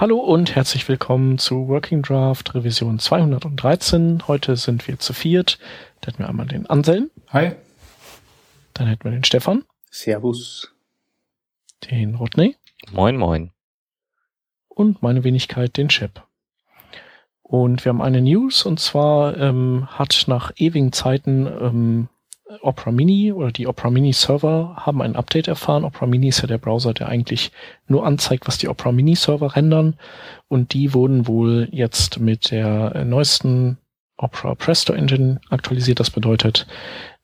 Hallo und herzlich willkommen zu Working Draft Revision 213. Heute sind wir zu viert. Da hätten wir einmal den Anselm. Hi. Dann hätten wir den Stefan. Servus. Den Rodney. Moin, moin. Und meine Wenigkeit, den Chip. Und wir haben eine News und zwar ähm, hat nach ewigen Zeiten ähm, Opera Mini oder die Opera Mini Server haben ein Update erfahren. Opera Mini ist ja der Browser, der eigentlich nur anzeigt, was die Opera Mini Server rendern. Und die wurden wohl jetzt mit der neuesten Opera Presto Engine aktualisiert. Das bedeutet,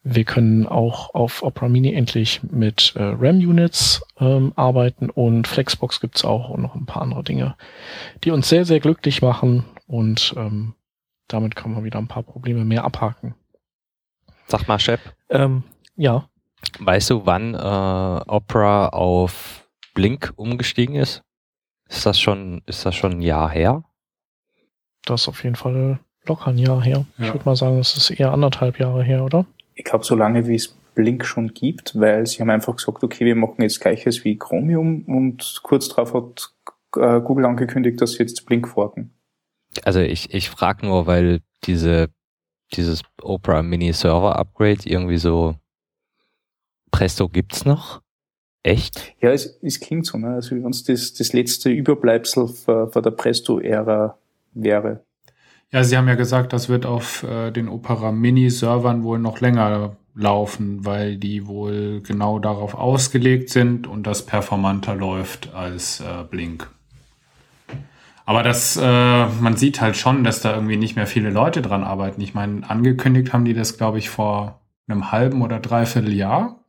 wir können auch auf Opera Mini endlich mit äh, RAM-Units ähm, arbeiten und Flexbox gibt's auch und noch ein paar andere Dinge, die uns sehr, sehr glücklich machen und ähm, damit können wir wieder ein paar Probleme mehr abhaken. Sag mal, Shep. Ähm, ja. Weißt du, wann äh, Opera auf Blink umgestiegen ist? Ist das schon, ist das schon ein Jahr her? Das ist auf jeden Fall locker ein Jahr her. Ja. Ich würde mal sagen, es ist eher anderthalb Jahre her, oder? Ich glaube, so lange wie es Blink schon gibt, weil sie haben einfach gesagt, okay, wir machen jetzt gleiches wie Chromium und kurz darauf hat äh, Google angekündigt, dass sie jetzt Blink forken. Also ich, ich frage nur, weil diese dieses Opera Mini Server Upgrade irgendwie so Presto gibt's noch? Echt? Ja, es, es klingt so, ne? Also wie wenn es das, das letzte Überbleibsel von, der Presto-Ära wäre. Ja, Sie haben ja gesagt, das wird auf äh, den Opera Mini-Servern wohl noch länger laufen, weil die wohl genau darauf ausgelegt sind und das performanter läuft als äh, Blink. Aber das, äh, man sieht halt schon, dass da irgendwie nicht mehr viele Leute dran arbeiten. Ich meine, angekündigt haben die das, glaube ich, vor einem halben oder dreiviertel Jahr,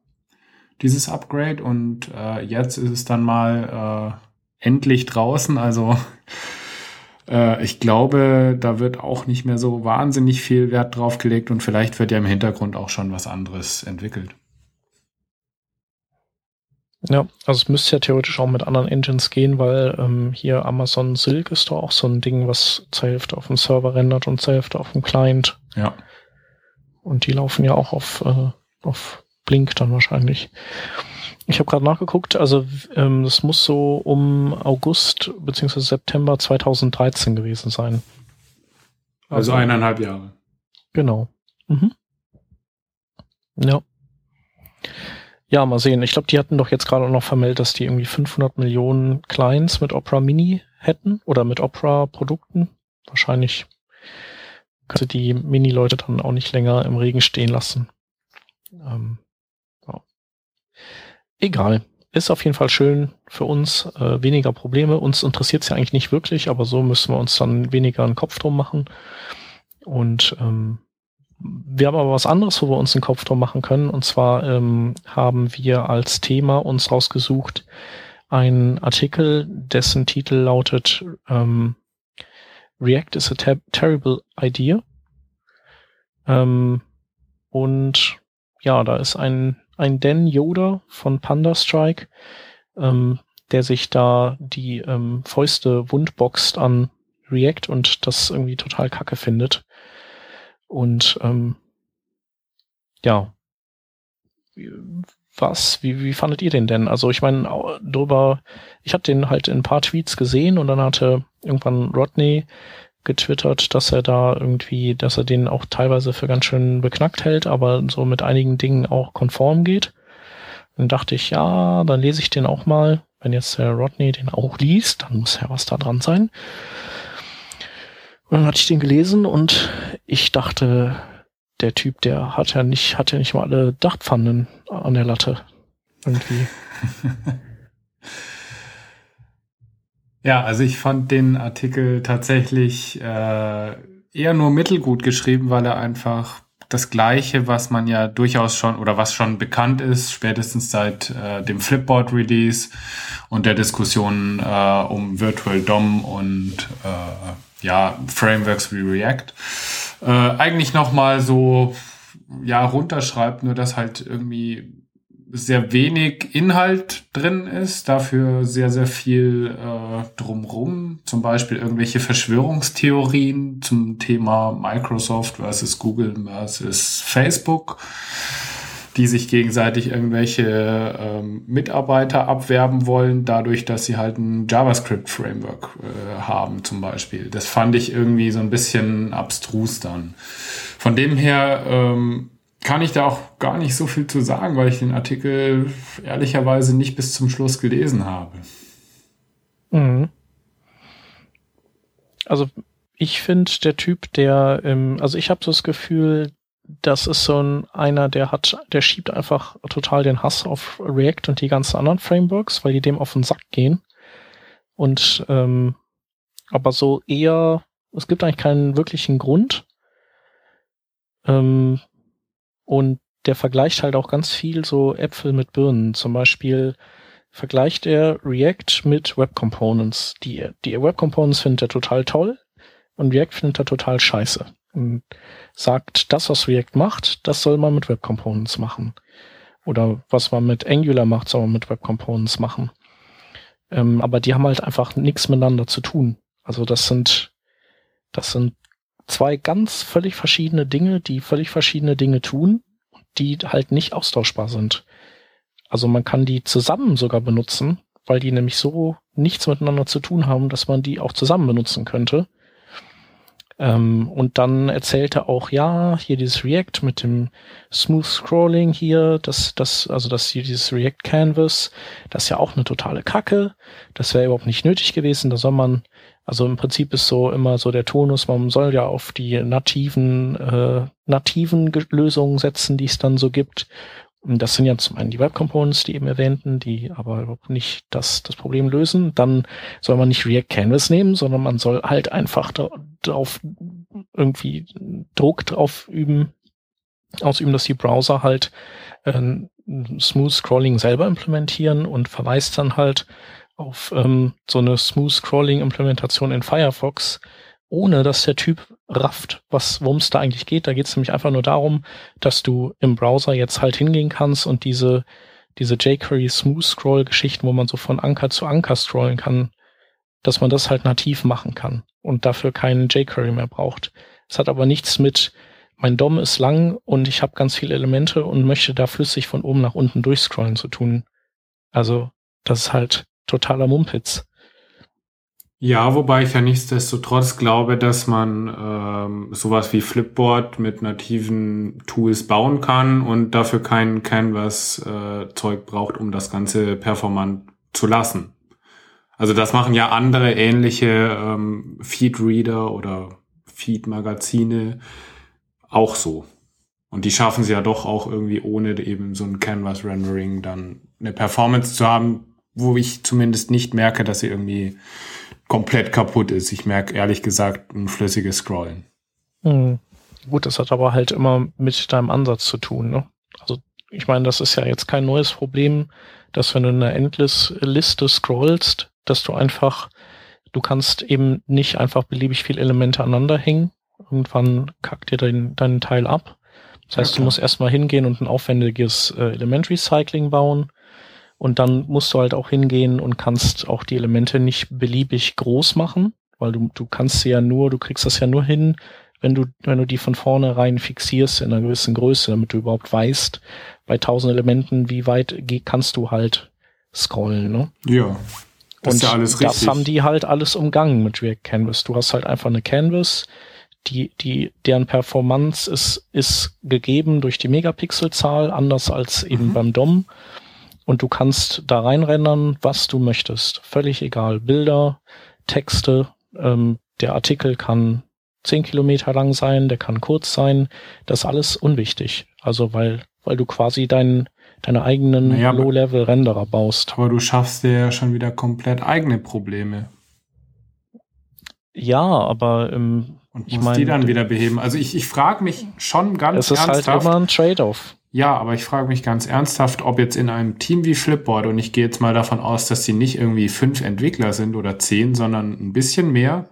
dieses Upgrade. Und äh, jetzt ist es dann mal äh, endlich draußen. Also äh, ich glaube, da wird auch nicht mehr so wahnsinnig viel Wert drauf gelegt und vielleicht wird ja im Hintergrund auch schon was anderes entwickelt. Ja, also es müsste ja theoretisch auch mit anderen Engines gehen, weil ähm, hier Amazon Silk ist doch auch so ein Ding, was zur Hälfte auf dem Server rendert und zur Hälfte auf dem Client. Ja. Und die laufen ja auch auf, äh, auf Blink dann wahrscheinlich. Ich habe gerade nachgeguckt, also ähm, das muss so um August bzw. September 2013 gewesen sein. Also, also eineinhalb Jahre. Genau. Mhm. Ja. Ja, mal sehen. Ich glaube, die hatten doch jetzt gerade noch vermeldet, dass die irgendwie 500 Millionen Clients mit Opera Mini hätten oder mit Opera-Produkten. Wahrscheinlich könnte die Mini-Leute dann auch nicht länger im Regen stehen lassen. Ähm, ja. Egal. Ist auf jeden Fall schön für uns. Äh, weniger Probleme. Uns interessiert es ja eigentlich nicht wirklich, aber so müssen wir uns dann weniger einen Kopf drum machen. Und ähm, wir haben aber was anderes, wo wir uns einen Kopf drum machen können. Und zwar ähm, haben wir als Thema uns rausgesucht einen Artikel, dessen Titel lautet ähm, React is a ter terrible idea. Ähm, und ja, da ist ein, ein Dan Yoda von Panda Strike, ähm, der sich da die ähm, Fäuste wundboxt an React und das irgendwie total kacke findet. Und ähm, ja, was, wie, wie fandet ihr den denn? Also ich meine, drüber, ich habe den halt in ein paar Tweets gesehen und dann hatte irgendwann Rodney getwittert, dass er da irgendwie, dass er den auch teilweise für ganz schön beknackt hält, aber so mit einigen Dingen auch konform geht. Dann dachte ich, ja, dann lese ich den auch mal. Wenn jetzt der Rodney den auch liest, dann muss ja was da dran sein. Und dann hatte ich den gelesen und ich dachte, der Typ, der hat ja nicht, hat ja nicht mal alle Dachpfannen an der Latte. Irgendwie. ja, also ich fand den Artikel tatsächlich äh, eher nur mittelgut geschrieben, weil er einfach das Gleiche, was man ja durchaus schon oder was schon bekannt ist, spätestens seit äh, dem Flipboard-Release und der Diskussion äh, um Virtual DOM und äh, ja, Frameworks wie React, äh, eigentlich nochmal so, ja, runterschreibt, nur dass halt irgendwie sehr wenig Inhalt drin ist, dafür sehr, sehr viel äh, drumrum, zum Beispiel irgendwelche Verschwörungstheorien zum Thema Microsoft versus Google versus Facebook, die sich gegenseitig irgendwelche ähm, Mitarbeiter abwerben wollen, dadurch, dass sie halt ein JavaScript-Framework äh, haben zum Beispiel. Das fand ich irgendwie so ein bisschen abstrus dann. Von dem her ähm, kann ich da auch gar nicht so viel zu sagen, weil ich den Artikel ehrlicherweise nicht bis zum Schluss gelesen habe. Mhm. Also ich finde, der Typ, der, ähm, also ich habe so das Gefühl, das ist so ein einer, der hat, der schiebt einfach total den Hass auf React und die ganzen anderen Frameworks, weil die dem auf den Sack gehen. Und ähm, aber so eher, es gibt eigentlich keinen wirklichen Grund. Ähm, und der vergleicht halt auch ganz viel so Äpfel mit Birnen. Zum Beispiel vergleicht er React mit Web Components. Die, die Web Components findet er total toll und React findet er total scheiße. Und sagt, das, was React macht, das soll man mit Web Components machen. Oder was man mit Angular macht, soll man mit Web Components machen. Ähm, aber die haben halt einfach nichts miteinander zu tun. Also das sind, das sind zwei ganz völlig verschiedene Dinge, die völlig verschiedene Dinge tun, die halt nicht austauschbar sind. Also man kann die zusammen sogar benutzen, weil die nämlich so nichts miteinander zu tun haben, dass man die auch zusammen benutzen könnte. Ähm, und dann erzählt er auch, ja, hier dieses React mit dem Smooth Scrolling hier, das, das, also das hier dieses React Canvas, das ist ja auch eine totale Kacke. Das wäre überhaupt nicht nötig gewesen. Da soll man, also im Prinzip ist so immer so der Tonus, man soll ja auf die nativen, äh, nativen Lösungen setzen, die es dann so gibt. Das sind ja zum einen die Web Components, die eben erwähnten, die aber überhaupt nicht das, das Problem lösen. Dann soll man nicht React Canvas nehmen, sondern man soll halt einfach darauf irgendwie Druck drauf üben, ausüben, dass die Browser halt äh, Smooth Scrolling selber implementieren und verweist dann halt auf ähm, so eine Smooth Scrolling Implementation in Firefox, ohne dass der Typ rafft, was, worum es da eigentlich geht. Da geht es nämlich einfach nur darum, dass du im Browser jetzt halt hingehen kannst und diese, diese jQuery Smooth Scroll Geschichten, wo man so von Anker zu Anker scrollen kann, dass man das halt nativ machen kann und dafür keinen jQuery mehr braucht. Es hat aber nichts mit, mein DOM ist lang und ich habe ganz viele Elemente und möchte da flüssig von oben nach unten durchscrollen zu tun. Also, das ist halt totaler Mumpitz. Ja, wobei ich ja nichtsdestotrotz glaube, dass man ähm, sowas wie Flipboard mit nativen Tools bauen kann und dafür kein Canvas-Zeug äh, braucht, um das Ganze performant zu lassen. Also das machen ja andere ähnliche ähm, Feed-Reader oder Feed-Magazine auch so. Und die schaffen es ja doch auch irgendwie ohne eben so ein Canvas-Rendering dann eine Performance zu haben, wo ich zumindest nicht merke, dass sie irgendwie komplett kaputt ist. Ich merke ehrlich gesagt ein flüssiges Scrollen. Hm. Gut, das hat aber halt immer mit deinem Ansatz zu tun. Ne? Also ich meine, das ist ja jetzt kein neues Problem, dass wenn du eine Endless-Liste scrollst, dass du einfach, du kannst eben nicht einfach beliebig viele Elemente aneinander hängen. Irgendwann kackt dir dein, dein Teil ab. Das heißt, ja, du musst erstmal hingehen und ein aufwendiges äh, Element Recycling bauen. Und dann musst du halt auch hingehen und kannst auch die Elemente nicht beliebig groß machen, weil du, du kannst sie ja nur, du kriegst das ja nur hin, wenn du, wenn du die von vornherein fixierst in einer gewissen Größe, damit du überhaupt weißt, bei 1000 Elementen, wie weit kannst du halt scrollen, ne? Ja. Das und ist ja alles richtig. das haben die halt alles umgangen mit React Canvas. Du hast halt einfach eine Canvas, die, die, deren Performance ist, ist gegeben durch die Megapixelzahl, anders als eben mhm. beim DOM. Und du kannst da reinrendern, was du möchtest. Völlig egal. Bilder, Texte, ähm, der Artikel kann zehn Kilometer lang sein, der kann kurz sein. Das ist alles unwichtig. Also weil, weil du quasi deinen deine eigenen naja, Low-Level-Renderer baust. Aber du schaffst dir ja schon wieder komplett eigene Probleme. Ja, aber ähm, und ich meine, die dann wieder beheben. Also ich, ich frage mich schon ganz ernsthaft. Es ist halt immer ein Trade-off. Ja, aber ich frage mich ganz ernsthaft, ob jetzt in einem Team wie Flipboard, und ich gehe jetzt mal davon aus, dass sie nicht irgendwie fünf Entwickler sind oder zehn, sondern ein bisschen mehr,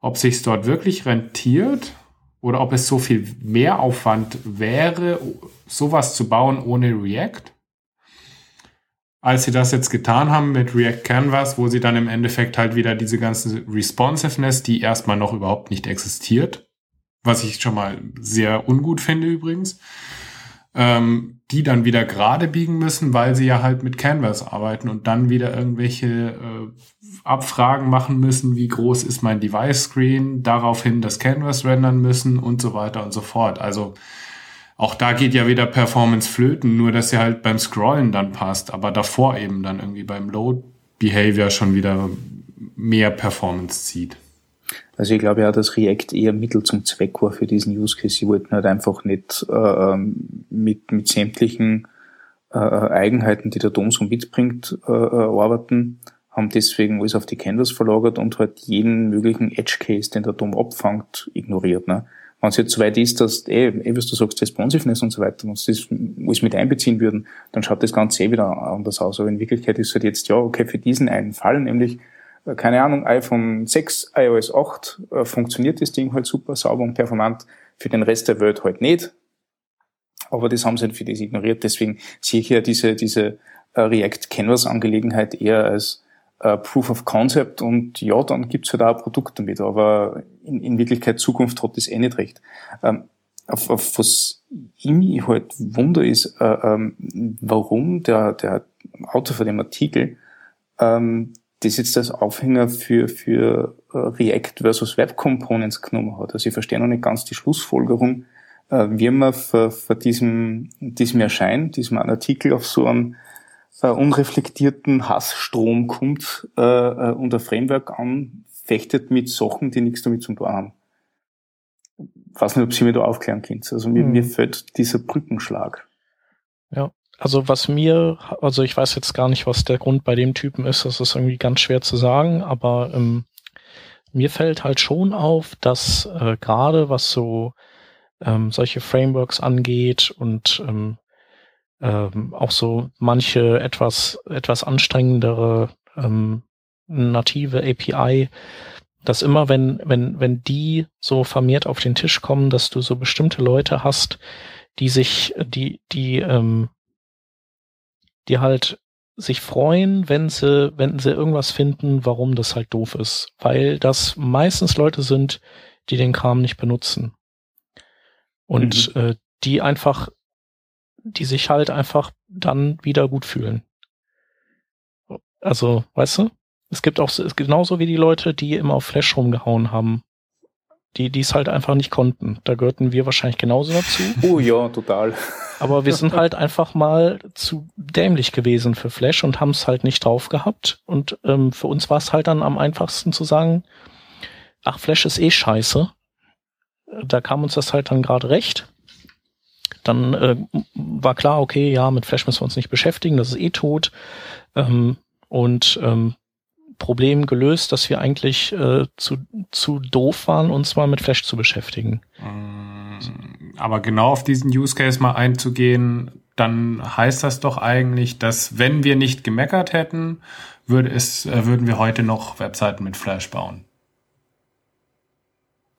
ob sich dort wirklich rentiert oder ob es so viel mehr Aufwand wäre, sowas zu bauen ohne React, als sie das jetzt getan haben mit React Canvas, wo sie dann im Endeffekt halt wieder diese ganze Responsiveness, die erstmal noch überhaupt nicht existiert, was ich schon mal sehr ungut finde übrigens, ähm, die dann wieder gerade biegen müssen, weil sie ja halt mit Canvas arbeiten und dann wieder irgendwelche äh, Abfragen machen müssen, wie groß ist mein Device-Screen, daraufhin das Canvas rendern müssen und so weiter und so fort. Also auch da geht ja wieder Performance flöten, nur dass sie halt beim Scrollen dann passt, aber davor eben dann irgendwie beim Load Behavior schon wieder mehr Performance zieht. Also ich glaube ja, dass React eher Mittel zum Zweck war für diesen Use Case. Sie wollten halt einfach nicht äh, ähm, mit, mit sämtlichen äh, Eigenheiten, die der DOM so mitbringt, äh, äh, arbeiten, haben deswegen alles auf die Canvas verlagert und halt jeden möglichen Edge Case, den der DOM abfangt, ignoriert. Ne? Wenn es jetzt so weit ist, dass, eh, eh, was du sagst, Responsiveness und so weiter, wenn sie das alles mit einbeziehen würden, dann schaut das Ganze eh wieder anders aus. Aber in Wirklichkeit ist halt jetzt, ja, okay, für diesen einen Fall, nämlich, äh, keine Ahnung, iPhone 6, iOS 8, äh, funktioniert das Ding halt super sauber und performant, für den Rest der Welt halt nicht. Aber das haben sie halt für das ignoriert. Deswegen sehe ich ja diese, diese äh, React Canvas Angelegenheit eher als äh, Proof of Concept und ja, dann gibt's halt auch ein Produkt damit, aber in, in Wirklichkeit Zukunft hat das eh nicht recht. Ähm, auf, auf was ich mich halt wunder ist, äh, ähm, warum der, der Autor von dem Artikel ähm, das jetzt als Aufhänger für, für äh, React versus Web Components genommen hat. Also ich verstehe noch nicht ganz die Schlussfolgerung, äh, wie man vor, vor diesem, diesem Erscheinen, diesem Artikel auf so einem äh, unreflektierten Hassstrom kommt äh, äh, und ein Framework anfechtet mit Sachen, die nichts damit zu tun haben. Ich weiß nicht, ob Sie mir da aufklären können. Also mir, mhm. mir fällt dieser Brückenschlag. Ja, also was mir, also ich weiß jetzt gar nicht, was der Grund bei dem Typen ist, das ist irgendwie ganz schwer zu sagen, aber ähm, mir fällt halt schon auf, dass äh, gerade was so ähm, solche Frameworks angeht und ähm, ähm, auch so manche etwas, etwas anstrengendere ähm, native API, dass immer wenn, wenn, wenn die so vermehrt auf den Tisch kommen, dass du so bestimmte Leute hast, die sich, die, die, ähm, die halt sich freuen, wenn sie, wenn sie irgendwas finden, warum das halt doof ist. Weil das meistens Leute sind, die den Kram nicht benutzen. Und mhm. äh, die einfach die sich halt einfach dann wieder gut fühlen. Also, weißt du? Es gibt auch es ist genauso wie die Leute, die immer auf Flash rumgehauen haben. Die, die es halt einfach nicht konnten. Da gehörten wir wahrscheinlich genauso dazu. Oh ja, total. Aber wir sind halt einfach mal zu dämlich gewesen für Flash und haben es halt nicht drauf gehabt. Und ähm, für uns war es halt dann am einfachsten zu sagen, ach, Flash ist eh scheiße. Da kam uns das halt dann gerade recht dann äh, war klar, okay, ja, mit Flash müssen wir uns nicht beschäftigen, das ist eh tot. Ähm, und ähm, Problem gelöst, dass wir eigentlich äh, zu, zu doof waren, uns mal mit Flash zu beschäftigen. Mm, aber genau auf diesen Use Case mal einzugehen, dann heißt das doch eigentlich, dass wenn wir nicht gemeckert hätten, würde es, äh, würden wir heute noch Webseiten mit Flash bauen.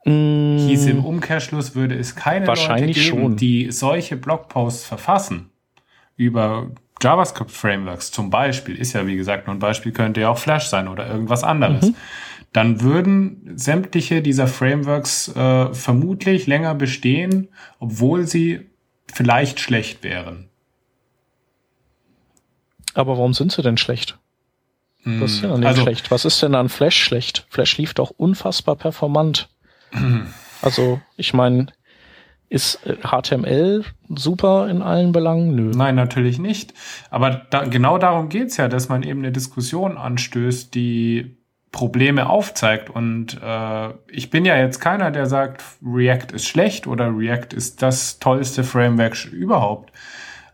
Mm. Hieß im Umkehrschluss, würde es keine Leute geben, schon. die solche Blogposts verfassen über JavaScript-Frameworks zum Beispiel, ist ja wie gesagt nur ein Beispiel, könnte ja auch Flash sein oder irgendwas anderes. Mhm. Dann würden sämtliche dieser Frameworks äh, vermutlich länger bestehen, obwohl sie vielleicht schlecht wären. Aber warum sind sie denn schlecht? Das ist ja nicht also, schlecht. Was ist denn an Flash schlecht? Flash lief doch unfassbar performant. Also, ich meine, ist HTML äh, super in allen Belangen? Nö. Nein, natürlich nicht. Aber da, genau darum geht's ja, dass man eben eine Diskussion anstößt, die Probleme aufzeigt. Und äh, ich bin ja jetzt keiner, der sagt, React ist schlecht oder React ist das tollste Framework überhaupt.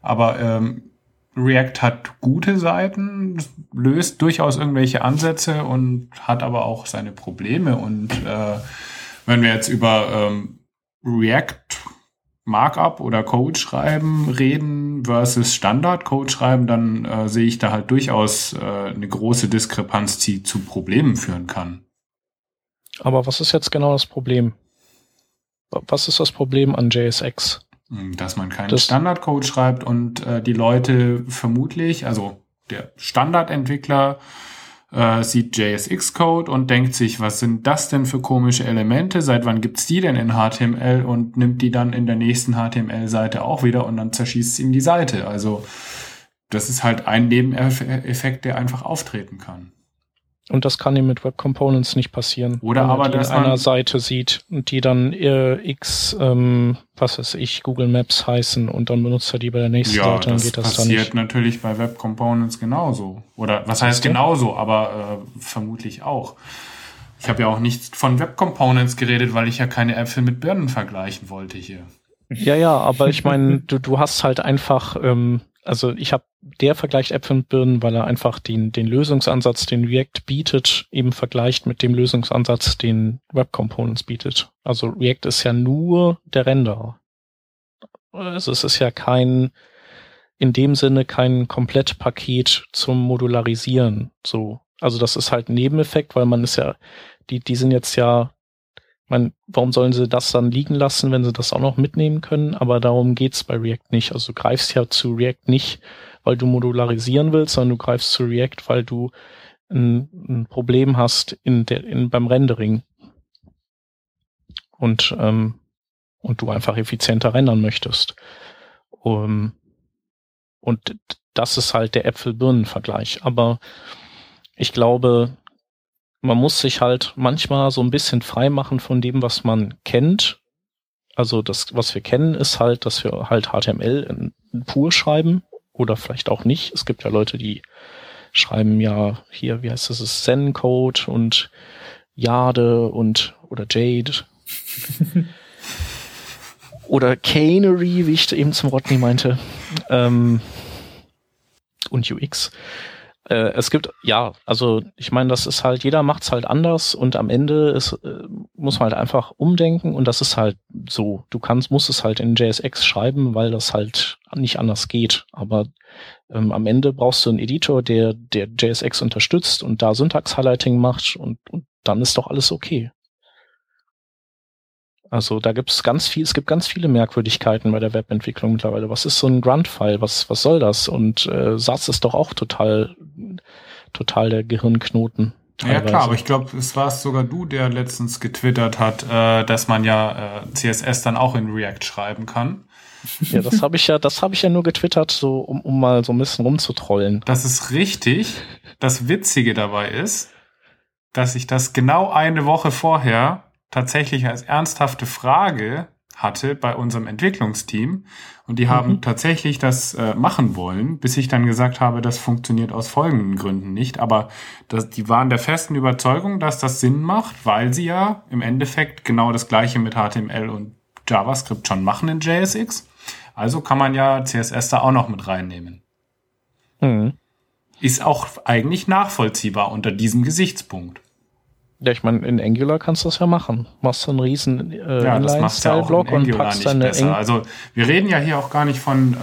Aber ähm, React hat gute Seiten, löst durchaus irgendwelche Ansätze und hat aber auch seine Probleme und äh, wenn wir jetzt über ähm, React Markup oder Code schreiben reden versus Standard Code schreiben, dann äh, sehe ich da halt durchaus äh, eine große Diskrepanz, die zu Problemen führen kann. Aber was ist jetzt genau das Problem? Was ist das Problem an JSX? Hm, dass man keinen Standardcode schreibt und äh, die Leute vermutlich, also der Standardentwickler äh, sieht JSX-Code und denkt sich, was sind das denn für komische Elemente? Seit wann gibt's die denn in HTML und nimmt die dann in der nächsten HTML-Seite auch wieder und dann zerschießt ihm die Seite. Also das ist halt ein Nebeneffekt, der einfach auftreten kann. Und das kann ihm mit Web Components nicht passieren. Oder Wenn er aber, die dass in einer man- Seite sieht und die dann äh, x, ähm, was weiß ich, Google Maps heißen und dann benutzt er die bei der nächsten Ja, Seite, dann das geht das da passiert nicht. natürlich bei Web Components genauso. Oder was heißt du? genauso, aber äh, vermutlich auch. Ich habe ja auch nicht von Web Components geredet, weil ich ja keine Äpfel mit Birnen vergleichen wollte hier. Ja, ja, aber ich meine, du, du hast halt einfach, ähm, also ich habe der vergleicht Äpfel und Birnen, weil er einfach den, den Lösungsansatz, den React bietet, eben vergleicht mit dem Lösungsansatz, den Web Components bietet. Also React ist ja nur der Renderer. Also es ist ja kein, in dem Sinne kein Komplettpaket zum Modularisieren. So. Also das ist halt ein Nebeneffekt, weil man ist ja, die, die sind jetzt ja man, warum sollen sie das dann liegen lassen, wenn sie das auch noch mitnehmen können? Aber darum geht's bei React nicht. Also du greifst ja zu React nicht, weil du modularisieren willst, sondern du greifst zu React, weil du ein, ein Problem hast in der, in, beim Rendering. Und, ähm, und du einfach effizienter rendern möchtest. Um, und das ist halt der Äpfel-Birnen-Vergleich. Aber ich glaube, man muss sich halt manchmal so ein bisschen frei machen von dem, was man kennt. Also das, was wir kennen, ist halt, dass wir halt HTML in, in pur schreiben oder vielleicht auch nicht. Es gibt ja Leute, die schreiben ja hier, wie heißt das, es Zen-Code und Jade und oder Jade. oder Canary, wie ich eben zum Rodney meinte. Ähm, und UX. Äh, es gibt, ja, also ich meine, das ist halt, jeder macht's halt anders und am Ende ist, äh, muss man halt einfach umdenken und das ist halt so. Du kannst, musst es halt in JSX schreiben, weil das halt nicht anders geht. Aber ähm, am Ende brauchst du einen Editor, der, der JSX unterstützt und da Syntax-Highlighting macht und, und dann ist doch alles okay. Also da gibt's ganz viel, es gibt ganz viele Merkwürdigkeiten bei der Webentwicklung mittlerweile. Was ist so ein Grunt-File? Was, was soll das? Und äh, Satz ist doch auch total, total der Gehirnknoten. Ja teilweise. klar, aber ich glaube, es war sogar du, der letztens getwittert hat, äh, dass man ja äh, CSS dann auch in React schreiben kann. Ja, das habe ich ja, das habe ich ja nur getwittert, so um, um mal so ein bisschen rumzutrollen. Das ist richtig. Das Witzige dabei ist, dass ich das genau eine Woche vorher tatsächlich als ernsthafte Frage hatte bei unserem Entwicklungsteam. Und die haben Mhm. tatsächlich das äh, machen wollen, bis ich dann gesagt habe, das funktioniert aus folgenden Gründen nicht. Aber das, die waren der festen Überzeugung, dass das Sinn macht, weil sie ja im Endeffekt genau das gleiche mit HTML und JavaScript schon machen in JSX. Also kann man ja CSS da auch noch mit reinnehmen. Mhm. Ist auch eigentlich nachvollziehbar unter diesem Gesichtspunkt. Ja, ich meine, in Angular kannst du das ja machen. Machst du einen riesen äh, Ja, macht ja Inline-Style-Block in und packst deine besser. Also wir reden ja hier auch gar nicht von äh,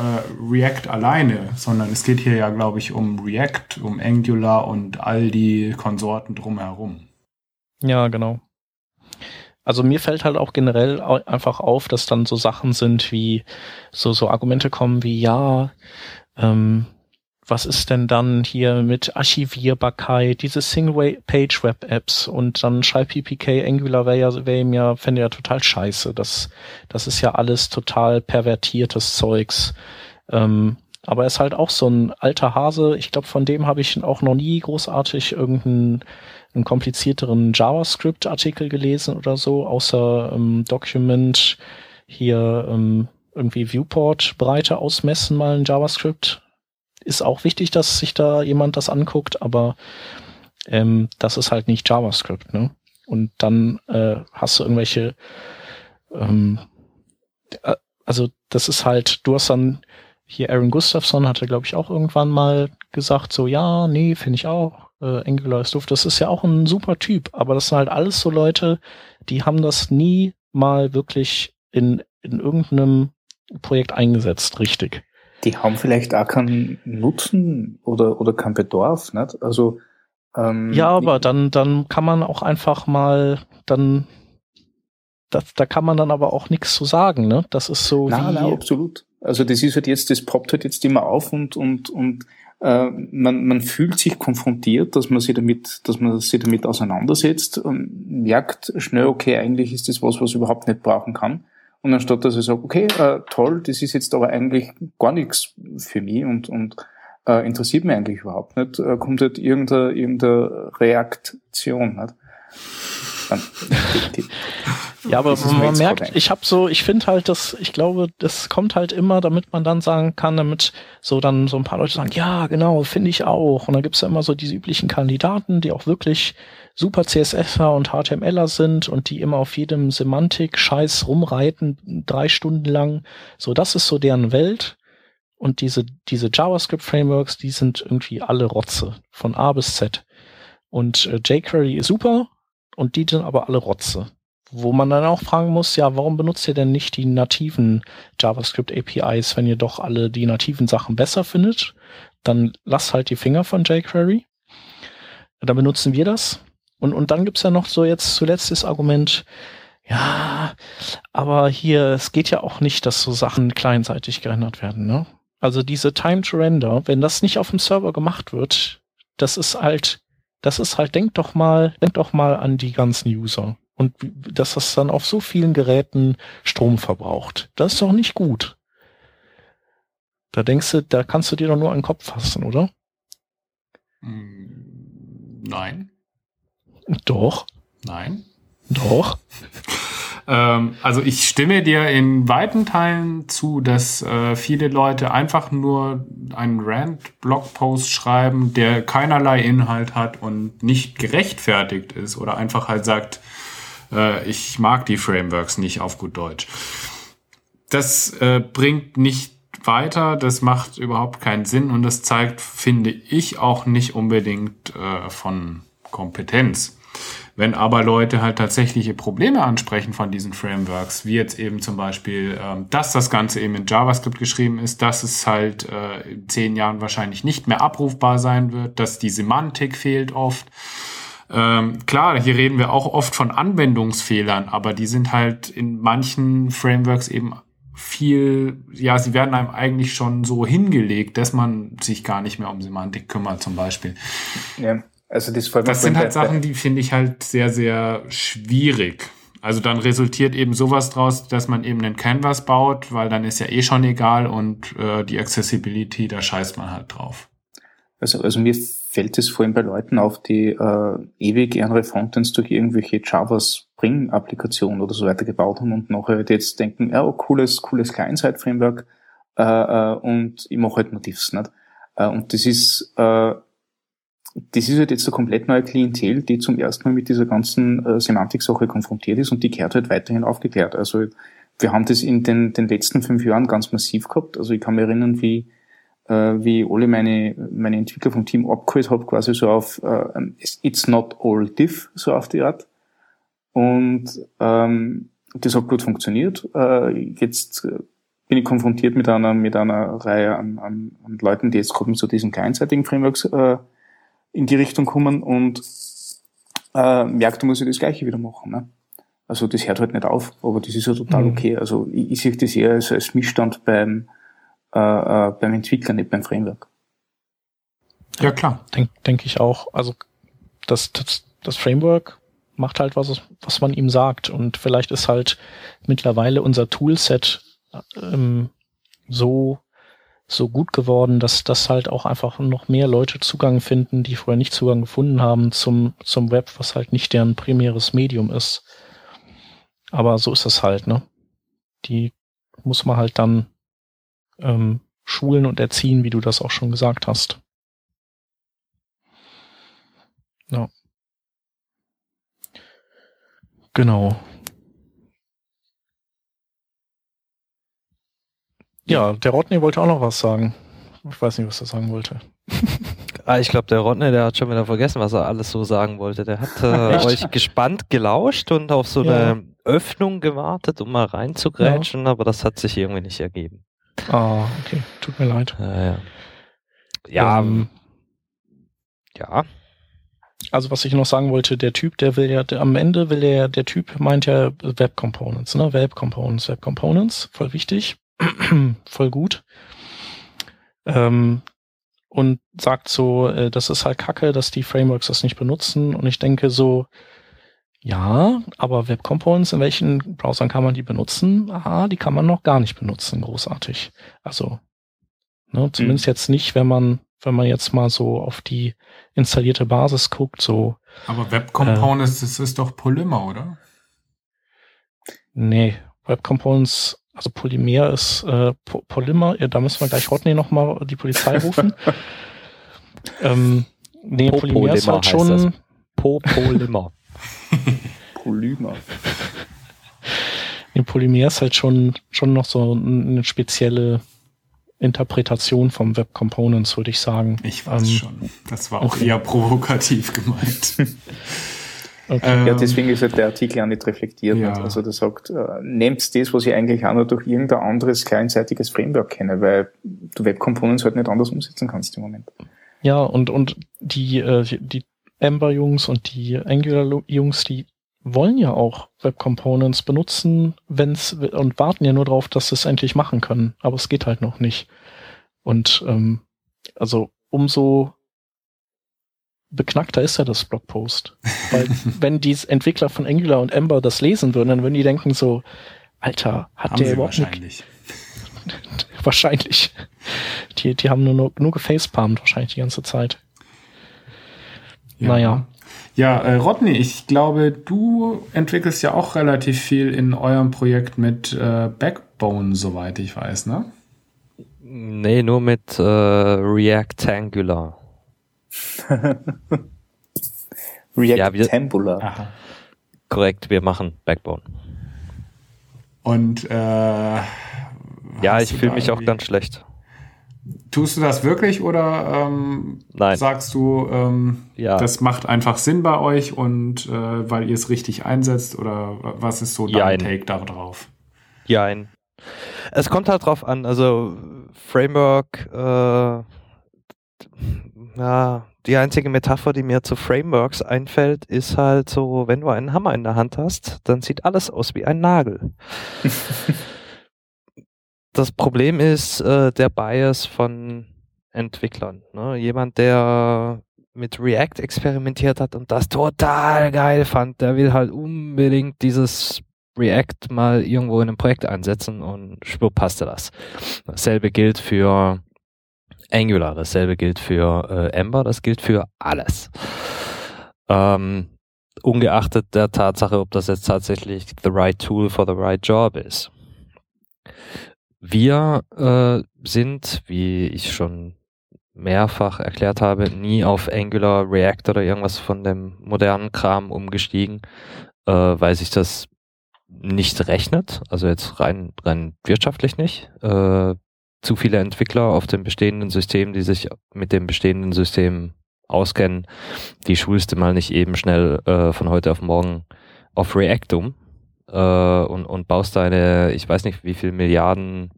React alleine, sondern es geht hier ja, glaube ich, um React, um Angular und all die Konsorten drumherum. Ja, genau. Also mir fällt halt auch generell einfach auf, dass dann so Sachen sind wie so so Argumente kommen wie ja, ähm, was ist denn dann hier mit Archivierbarkeit, diese Single-Page-Web-Apps und dann schreib PPK Angular wäre ja, wäre ihm ja, fände ja total scheiße. Das, das ist ja alles total pervertiertes Zeugs. Ähm, aber er ist halt auch so ein alter Hase. Ich glaube, von dem habe ich auch noch nie großartig irgendeinen einen komplizierteren JavaScript-Artikel gelesen oder so, außer ähm, Document hier ähm, irgendwie Viewport-Breite ausmessen, mal in JavaScript. Ist auch wichtig, dass sich da jemand das anguckt, aber ähm, das ist halt nicht JavaScript, ne? Und dann äh, hast du irgendwelche, ähm, äh, also das ist halt, du hast dann hier Aaron Gustafsson hatte, glaube ich, auch irgendwann mal gesagt, so ja, nee, finde ich auch. Äh, Angular ist doof. Das ist ja auch ein super Typ, aber das sind halt alles so Leute, die haben das nie mal wirklich in, in irgendeinem Projekt eingesetzt, richtig. Die haben vielleicht auch keinen Nutzen oder, oder keinen Bedarf, nicht? Also, ähm, Ja, aber dann, dann kann man auch einfach mal, dann, das, da kann man dann aber auch nichts zu sagen, ne? Das ist so Nein, nein, absolut. Also das ist halt jetzt, das poppt halt jetzt immer auf und, und, und äh, man, man fühlt sich konfrontiert, dass man sich damit, dass man sich damit auseinandersetzt und merkt schnell, okay, eigentlich ist das was, was ich überhaupt nicht brauchen kann. Und anstatt dass ich sage, okay, äh, toll, das ist jetzt aber eigentlich gar nichts für mich und, und äh, interessiert mich eigentlich überhaupt nicht, äh, kommt halt irgendeine, irgendeine Reaktion. Nicht? ja, aber man merkt, ich habe so, ich finde halt, dass ich glaube, das kommt halt immer, damit man dann sagen kann, damit so dann so ein paar Leute sagen, ja, genau, finde ich auch. Und dann gibt's ja immer so diese üblichen Kandidaten, die auch wirklich super CSSer und HTMLer sind und die immer auf jedem Semantik-Scheiß rumreiten, drei Stunden lang. So, das ist so deren Welt. Und diese, diese JavaScript-Frameworks, die sind irgendwie alle Rotze. Von A bis Z. Und äh, jQuery ist super und die sind aber alle Rotze. Wo man dann auch fragen muss, ja, warum benutzt ihr denn nicht die nativen JavaScript APIs, wenn ihr doch alle die nativen Sachen besser findet? Dann lasst halt die Finger von jQuery. Da benutzen wir das. Und, und dann gibt's ja noch so jetzt zuletzt das Argument, ja, aber hier, es geht ja auch nicht, dass so Sachen kleinseitig gerendert werden, ne? Also diese Time to Render, wenn das nicht auf dem Server gemacht wird, das ist halt, das ist halt, denk doch mal, denk doch mal an die ganzen User. Und dass das dann auf so vielen Geräten Strom verbraucht. Das ist doch nicht gut. Da denkst du, da kannst du dir doch nur einen Kopf fassen, oder? Nein. Doch. Nein. Doch. ähm, also ich stimme dir in weiten Teilen zu, dass äh, viele Leute einfach nur einen Rand-Blogpost schreiben, der keinerlei Inhalt hat und nicht gerechtfertigt ist oder einfach halt sagt, äh, ich mag die Frameworks nicht auf gut Deutsch. Das äh, bringt nicht weiter, das macht überhaupt keinen Sinn und das zeigt, finde ich, auch nicht unbedingt äh, von Kompetenz. Wenn aber Leute halt tatsächliche Probleme ansprechen von diesen Frameworks, wie jetzt eben zum Beispiel, ähm, dass das Ganze eben in JavaScript geschrieben ist, dass es halt äh, in zehn Jahren wahrscheinlich nicht mehr abrufbar sein wird, dass die Semantik fehlt oft. Ähm, klar, hier reden wir auch oft von Anwendungsfehlern, aber die sind halt in manchen Frameworks eben viel, ja, sie werden einem eigentlich schon so hingelegt, dass man sich gar nicht mehr um Semantik kümmert, zum Beispiel. Ja. Also das, das sind halt Sachen, die finde ich halt sehr, sehr schwierig. Also dann resultiert eben sowas draus, dass man eben einen Canvas baut, weil dann ist ja eh schon egal und äh, die Accessibility, da scheißt man halt drauf. Also, also mir fällt es vor allem bei Leuten auf, die äh, ewig ihre Frontends durch irgendwelche Java Spring Applikationen oder so weiter gebaut haben und nachher halt jetzt denken, ja, oh, cooles, cooles Client-Side-Framework äh, äh, und ich mache halt Motivs nicht. Äh, und das ist äh, das ist halt jetzt eine komplett neue Klientel, die zum ersten Mal mit dieser ganzen äh, Semantik-Sache konfrontiert ist und die kehrt halt weiterhin aufgeklärt. Also wir haben das in den, den letzten fünf Jahren ganz massiv gehabt. Also ich kann mich erinnern, wie, äh, wie alle meine, meine Entwickler vom Team abgeholt habe, quasi so auf äh, It's not all diff, so auf die Art. Und ähm, das hat gut funktioniert. Äh, jetzt äh, bin ich konfrontiert mit einer, mit einer Reihe an, an, an Leuten, die jetzt gerade mit so diesen kleinseitigen Frameworks äh, in die Richtung kommen und äh, merkt, da muss ich das Gleiche wieder machen. Ne? Also das hört halt nicht auf, aber das ist ja total mhm. okay. Also ich, ich sehe das eher als, als Missstand beim, äh, äh, beim Entwickler, nicht beim Framework. Ja, klar. Denke denk ich auch. Also das, das, das Framework macht halt was, was man ihm sagt. Und vielleicht ist halt mittlerweile unser Toolset ähm, so so gut geworden, dass das halt auch einfach noch mehr Leute Zugang finden, die vorher nicht Zugang gefunden haben zum, zum Web, was halt nicht deren primäres Medium ist. Aber so ist es halt, ne? Die muss man halt dann ähm, schulen und erziehen, wie du das auch schon gesagt hast. Ja. Genau. Ja, der Rodney wollte auch noch was sagen. Ich weiß nicht, was er sagen wollte. ah, ich glaube, der Rodney, der hat schon wieder vergessen, was er alles so sagen wollte. Der hat äh, euch gespannt gelauscht und auf so ja. eine Öffnung gewartet, um mal reinzugrätschen, ja. aber das hat sich irgendwie nicht ergeben. Ah, okay. Tut mir leid. Äh, ja. Ja. Ähm, ja. Also was ich noch sagen wollte, der Typ, der will ja, der, am Ende will der, der Typ meint ja Web Components, ne? Web Components, Web Components, voll wichtig. voll gut. Ähm, und sagt so, äh, das ist halt kacke, dass die Frameworks das nicht benutzen. Und ich denke so, ja, aber Web Components, in welchen Browsern kann man die benutzen? Aha, die kann man noch gar nicht benutzen, großartig. Also, ne, zumindest mhm. jetzt nicht, wenn man, wenn man jetzt mal so auf die installierte Basis guckt, so. Aber Web Components, äh, das ist doch Polymer, oder? Nee, Web Components also Polymer ist äh, po Polymer, ja, da müssen wir gleich Rodney nochmal die Polizei rufen. ähm, nee, po Polymer ist halt schon. Polymer. Polymer. nee, Polymer ist halt schon, schon noch so eine spezielle Interpretation vom Web Components, würde ich sagen. Ich weiß ähm, schon. Das war auch okay. eher provokativ gemeint. Okay. ja, deswegen ist halt der Artikel auch nicht reflektiert. Ja. Also der sagt, äh, nehmt das, was ich eigentlich auch nur durch irgendein anderes kleinseitiges Framework kenne, weil du Web Components halt nicht anders umsetzen kannst im Moment. Ja, und, und die, äh, die Ember-Jungs und die Angular-Jungs, die wollen ja auch Web Components benutzen, wenn's und warten ja nur darauf, dass sie es endlich machen können. Aber es geht halt noch nicht. Und ähm, also umso beknackter ist ja das Blogpost. Weil wenn die Entwickler von Angular und Ember das lesen würden, dann würden die denken so, Alter, hat haben der überhaupt wahrscheinlich. Wahrscheinlich. Die, die haben nur, nur, nur gefacepalmt wahrscheinlich die ganze Zeit. Ja. Naja. Ja, äh, Rodney, ich glaube, du entwickelst ja auch relativ viel in eurem Projekt mit äh, Backbone, soweit ich weiß, ne? Nee, nur mit äh, React Angular. Reactambula. Ja, korrekt, wir machen Backbone. Und äh, ja, ich fühle mich auch ganz schlecht. Tust du das wirklich oder ähm, Nein. sagst du, ähm, ja. das macht einfach Sinn bei euch und äh, weil ihr es richtig einsetzt oder was ist so dein Jein. Take darauf? Jein. Es kommt halt drauf an, also Framework, äh, ja, die einzige Metapher, die mir zu Frameworks einfällt, ist halt so, wenn du einen Hammer in der Hand hast, dann sieht alles aus wie ein Nagel. das Problem ist äh, der Bias von Entwicklern. Ne? Jemand, der mit React experimentiert hat und das total geil fand, der will halt unbedingt dieses React mal irgendwo in einem Projekt einsetzen und schwupp passte das. Dasselbe gilt für Angular. Dasselbe gilt für äh, Ember, das gilt für alles. Ähm, ungeachtet der Tatsache, ob das jetzt tatsächlich the right tool for the right job ist. Wir äh, sind, wie ich schon mehrfach erklärt habe, nie auf Angular, React oder irgendwas von dem modernen Kram umgestiegen, äh, weil sich das nicht rechnet, also jetzt rein, rein wirtschaftlich nicht. Äh, zu viele Entwickler auf dem bestehenden System, die sich mit dem bestehenden System auskennen, die schulst du mal nicht eben schnell äh, von heute auf morgen auf React um äh, und, und baust deine, ich weiß nicht wie viel Milliarden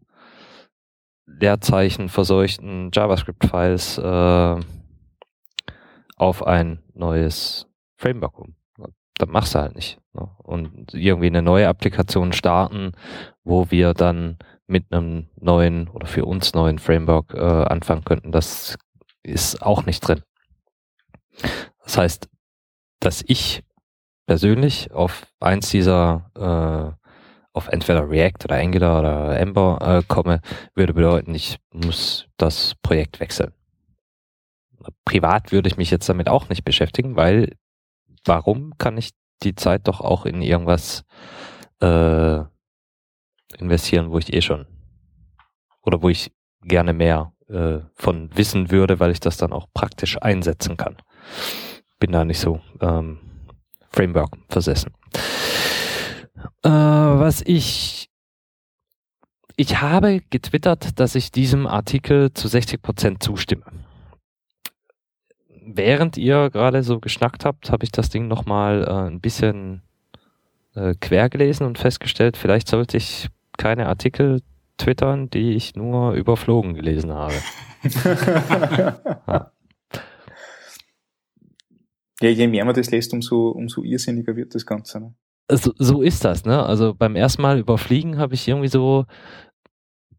Leerzeichen verseuchten JavaScript-Files äh, auf ein neues Framework um. Das machst du halt nicht. Ne? Und irgendwie eine neue Applikation starten, wo wir dann mit einem neuen oder für uns neuen Framework äh, anfangen könnten. Das ist auch nicht drin. Das heißt, dass ich persönlich auf eins dieser, äh, auf entweder React oder Angular oder Ember äh, komme, würde bedeuten, ich muss das Projekt wechseln. Privat würde ich mich jetzt damit auch nicht beschäftigen, weil warum kann ich die Zeit doch auch in irgendwas äh, investieren, wo ich eh schon oder wo ich gerne mehr äh, von wissen würde, weil ich das dann auch praktisch einsetzen kann. Bin da nicht so ähm, Framework versessen. Äh, was ich ich habe getwittert, dass ich diesem Artikel zu 60 Prozent zustimme. Während ihr gerade so geschnackt habt, habe ich das Ding nochmal äh, ein bisschen äh, quer gelesen und festgestellt, vielleicht sollte ich keine Artikel twittern, die ich nur überflogen gelesen habe. ja. ja. je mehr man das lässt, umso, umso irrsinniger wird das Ganze. Ne? So, so ist das, ne? Also beim ersten Mal überfliegen habe ich irgendwie so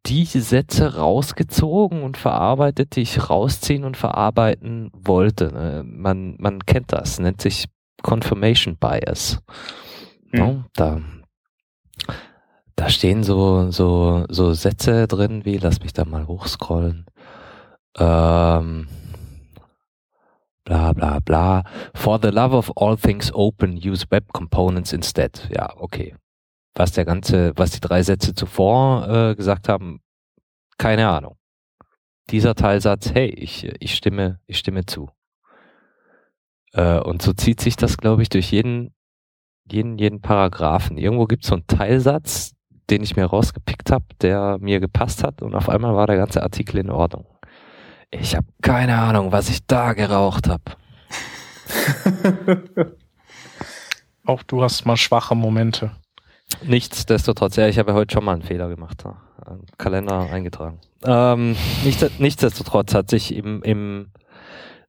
die Sätze rausgezogen und verarbeitet, die ich rausziehen und verarbeiten wollte. Ne? Man, man kennt das, nennt sich Confirmation Bias. Mhm. No, da, da stehen so, so, so Sätze drin, wie, lass mich da mal hochscrollen. Ähm, bla bla bla. For the love of all things open, use web components instead. Ja, okay. Was der ganze, was die drei Sätze zuvor äh, gesagt haben, keine Ahnung. Dieser Teilsatz, hey, ich, ich stimme, ich stimme zu. Äh, und so zieht sich das, glaube ich, durch jeden, jeden, jeden Paragraphen. Irgendwo gibt es so einen Teilsatz, den ich mir rausgepickt habe, der mir gepasst hat und auf einmal war der ganze Artikel in Ordnung. Ich habe keine Ahnung, was ich da geraucht habe. Auch du hast mal schwache Momente. Nichtsdestotrotz, ja, ich habe ja heute schon mal einen Fehler gemacht. Kalender eingetragen. Ähm, nicht, nichtsdestotrotz hat sich im, im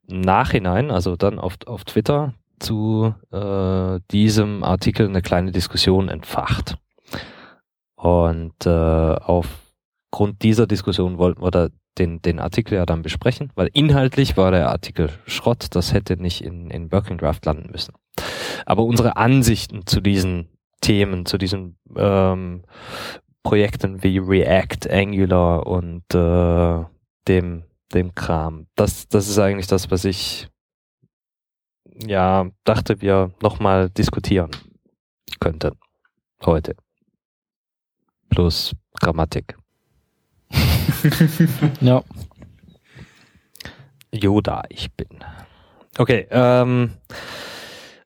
Nachhinein, also dann auf, auf Twitter, zu äh, diesem Artikel eine kleine Diskussion entfacht. Und äh, aufgrund dieser Diskussion wollten wir da den, den Artikel ja dann besprechen, weil inhaltlich war der Artikel Schrott, das hätte nicht in, in Working Draft landen müssen. Aber unsere Ansichten zu diesen Themen, zu diesen ähm, Projekten wie React, Angular und äh, dem, dem Kram, das, das ist eigentlich das, was ich ja dachte, wir nochmal diskutieren könnten heute. Plus Grammatik. ja. Yoda, ich bin. Okay, ähm,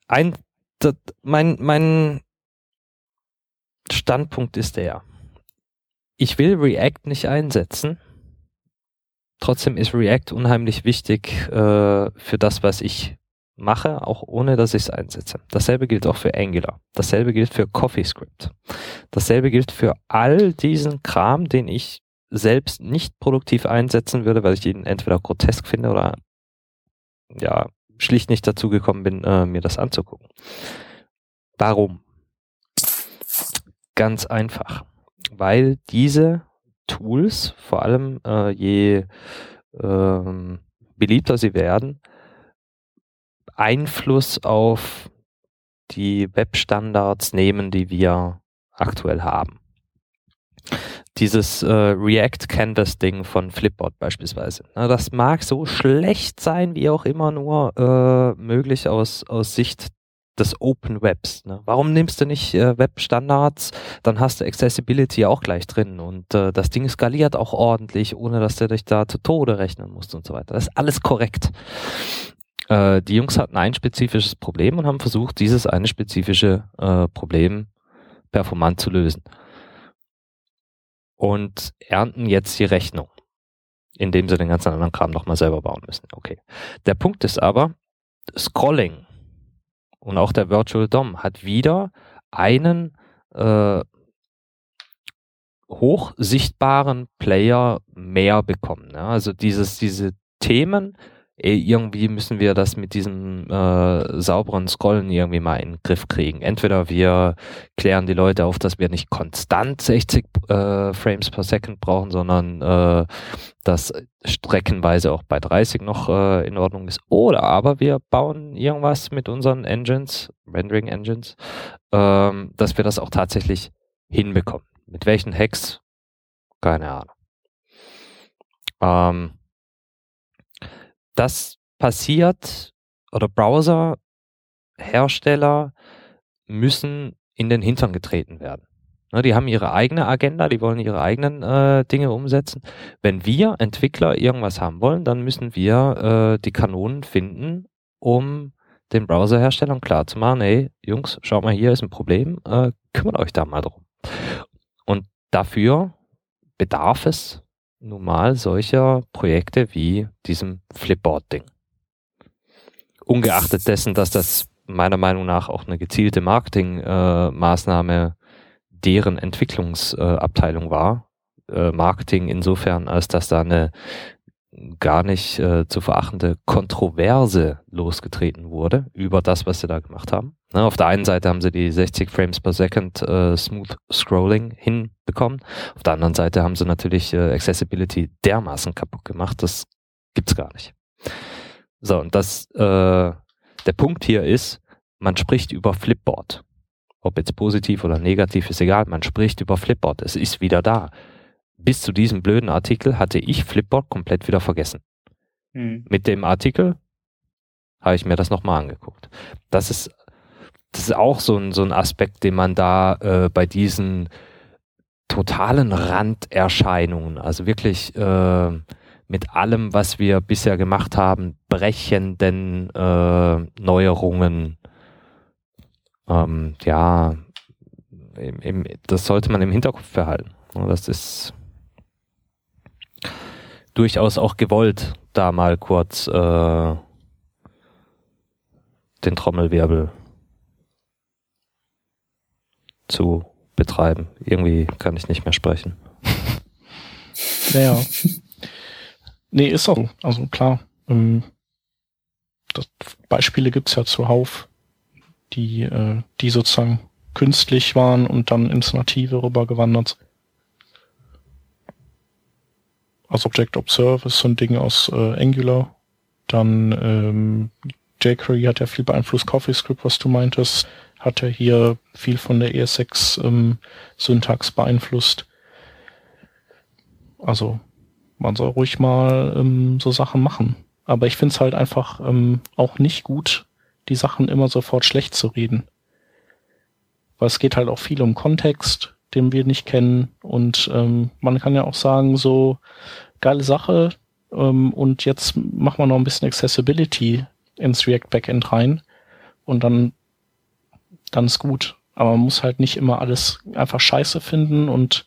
ein, das, mein, mein Standpunkt ist der, ich will React nicht einsetzen. Trotzdem ist React unheimlich wichtig äh, für das, was ich mache, auch ohne dass ich es einsetze. Dasselbe gilt auch für Angular. Dasselbe gilt für CoffeeScript. Dasselbe gilt für all diesen Kram, den ich selbst nicht produktiv einsetzen würde, weil ich ihn entweder grotesk finde oder ja, schlicht nicht dazu gekommen bin, äh, mir das anzugucken. Warum? Ganz einfach. Weil diese Tools, vor allem äh, je ähm, beliebter sie werden, Einfluss auf die Webstandards nehmen, die wir aktuell haben dieses äh, React Canvas Ding von Flipboard beispielsweise. Na, das mag so schlecht sein, wie auch immer nur äh, möglich aus, aus Sicht des Open Webs. Ne? Warum nimmst du nicht äh, Webstandards? Dann hast du Accessibility auch gleich drin und äh, das Ding skaliert auch ordentlich, ohne dass du dich da zu Tode rechnen musst und so weiter. Das ist alles korrekt. Äh, die Jungs hatten ein spezifisches Problem und haben versucht, dieses eine spezifische äh, Problem performant zu lösen und ernten jetzt die Rechnung, indem sie den ganzen anderen Kram nochmal selber bauen müssen. Okay. Der Punkt ist aber, Scrolling und auch der Virtual DOM hat wieder einen äh, hochsichtbaren Player mehr bekommen. Ja? Also dieses, diese Themen, irgendwie müssen wir das mit diesem äh, sauberen Scrollen irgendwie mal in den Griff kriegen. Entweder wir klären die Leute auf, dass wir nicht konstant 60 äh, Frames per Second brauchen, sondern äh, dass streckenweise auch bei 30 noch äh, in Ordnung ist. Oder aber wir bauen irgendwas mit unseren Engines, Rendering Engines, ähm, dass wir das auch tatsächlich hinbekommen. Mit welchen Hacks? Keine Ahnung. Ähm, das passiert oder Browser-Hersteller müssen in den Hintern getreten werden. Ne, die haben ihre eigene Agenda, die wollen ihre eigenen äh, Dinge umsetzen. Wenn wir Entwickler irgendwas haben wollen, dann müssen wir äh, die Kanonen finden, um den Browserherstellern klarzumachen, hey, Jungs, schaut mal, hier ist ein Problem, äh, kümmert euch da mal drum. Und dafür bedarf es nun mal solcher Projekte wie diesem Flipboard-Ding. Ungeachtet dessen, dass das meiner Meinung nach auch eine gezielte Marketingmaßnahme äh, deren Entwicklungsabteilung äh, war. Äh, Marketing insofern, als dass da eine gar nicht äh, zu verachtende Kontroverse losgetreten wurde über das, was sie da gemacht haben. Ne, auf der einen Seite haben sie die 60 Frames per Second äh, Smooth Scrolling hinbekommen. Auf der anderen Seite haben sie natürlich äh, Accessibility dermaßen kaputt gemacht. Das gibt's gar nicht. So, und das, äh, der Punkt hier ist, man spricht über Flipboard. Ob jetzt positiv oder negativ ist egal, man spricht über Flipboard. Es ist wieder da. Bis zu diesem blöden Artikel hatte ich Flipboard komplett wieder vergessen. Hm. Mit dem Artikel habe ich mir das nochmal angeguckt. Das ist das ist auch so ein, so ein Aspekt, den man da äh, bei diesen totalen Randerscheinungen, also wirklich äh, mit allem, was wir bisher gemacht haben, brechenden äh, Neuerungen, ähm, ja, im, im, das sollte man im Hinterkopf behalten. Das ist durchaus auch gewollt, da mal kurz äh, den Trommelwirbel zu betreiben. Irgendwie kann ich nicht mehr sprechen. Naja. nee, ist auch. Also klar. Ähm, das, Beispiele gibt's ja zuhauf, die, äh, die sozusagen künstlich waren und dann ins Native rübergewandert sind. Also Object Observe ist so ein Ding aus äh, Angular. Dann ähm, jQuery hat ja viel beeinflusst, CoffeeScript, was du meintest hat er hier viel von der ES6-Syntax ähm, beeinflusst. Also man soll ruhig mal ähm, so Sachen machen. Aber ich finde es halt einfach ähm, auch nicht gut, die Sachen immer sofort schlecht zu reden. Weil es geht halt auch viel um Kontext, den wir nicht kennen. Und ähm, man kann ja auch sagen, so geile Sache. Ähm, und jetzt machen wir noch ein bisschen Accessibility ins React Backend rein. Und dann dann ist gut. Aber man muss halt nicht immer alles einfach scheiße finden und,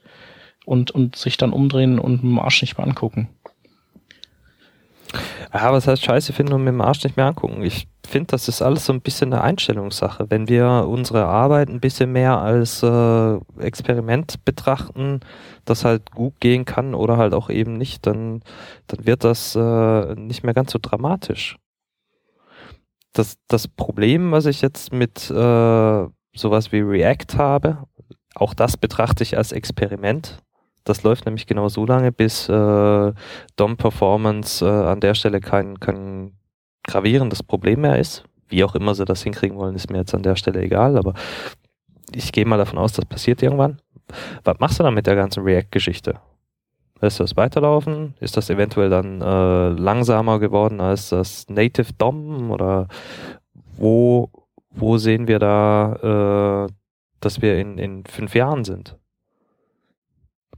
und, und sich dann umdrehen und mit dem Arsch nicht mehr angucken. Ja, was heißt scheiße finden und mit dem Arsch nicht mehr angucken? Ich finde, das ist alles so ein bisschen eine Einstellungssache. Wenn wir unsere Arbeit ein bisschen mehr als äh, Experiment betrachten, das halt gut gehen kann oder halt auch eben nicht, dann, dann wird das äh, nicht mehr ganz so dramatisch das, das Problem, was ich jetzt mit äh, sowas wie React habe, auch das betrachte ich als Experiment. Das läuft nämlich genau so lange, bis äh, DOM-Performance äh, an der Stelle kein, kein gravierendes Problem mehr ist. Wie auch immer sie das hinkriegen wollen, ist mir jetzt an der Stelle egal, aber ich gehe mal davon aus, das passiert irgendwann. Was machst du dann mit der ganzen React-Geschichte? Lässt das weiterlaufen? Ist das eventuell dann äh, langsamer geworden als das Native DOM? Oder wo, wo sehen wir da, äh, dass wir in, in fünf Jahren sind?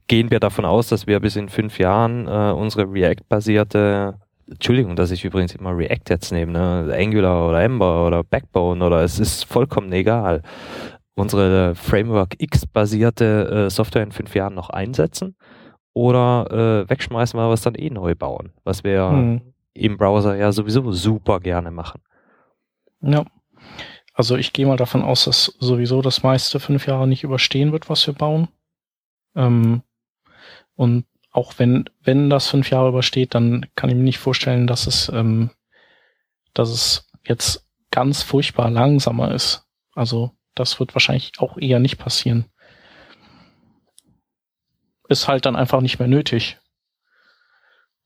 Gehen wir davon aus, dass wir bis in fünf Jahren äh, unsere React-basierte Entschuldigung, dass ich übrigens immer React jetzt nehme, ne? Angular oder Ember oder Backbone oder es ist vollkommen egal. Unsere Framework X-basierte äh, Software in fünf Jahren noch einsetzen oder äh, wegschmeißen, weil wir es dann eh neu bauen, was wir hm. im Browser ja sowieso super gerne machen. Ja. Also ich gehe mal davon aus, dass sowieso das meiste fünf Jahre nicht überstehen wird, was wir bauen. Ähm, und auch wenn, wenn das fünf Jahre übersteht, dann kann ich mir nicht vorstellen, dass es, ähm, dass es jetzt ganz furchtbar langsamer ist. Also das wird wahrscheinlich auch eher nicht passieren ist halt dann einfach nicht mehr nötig.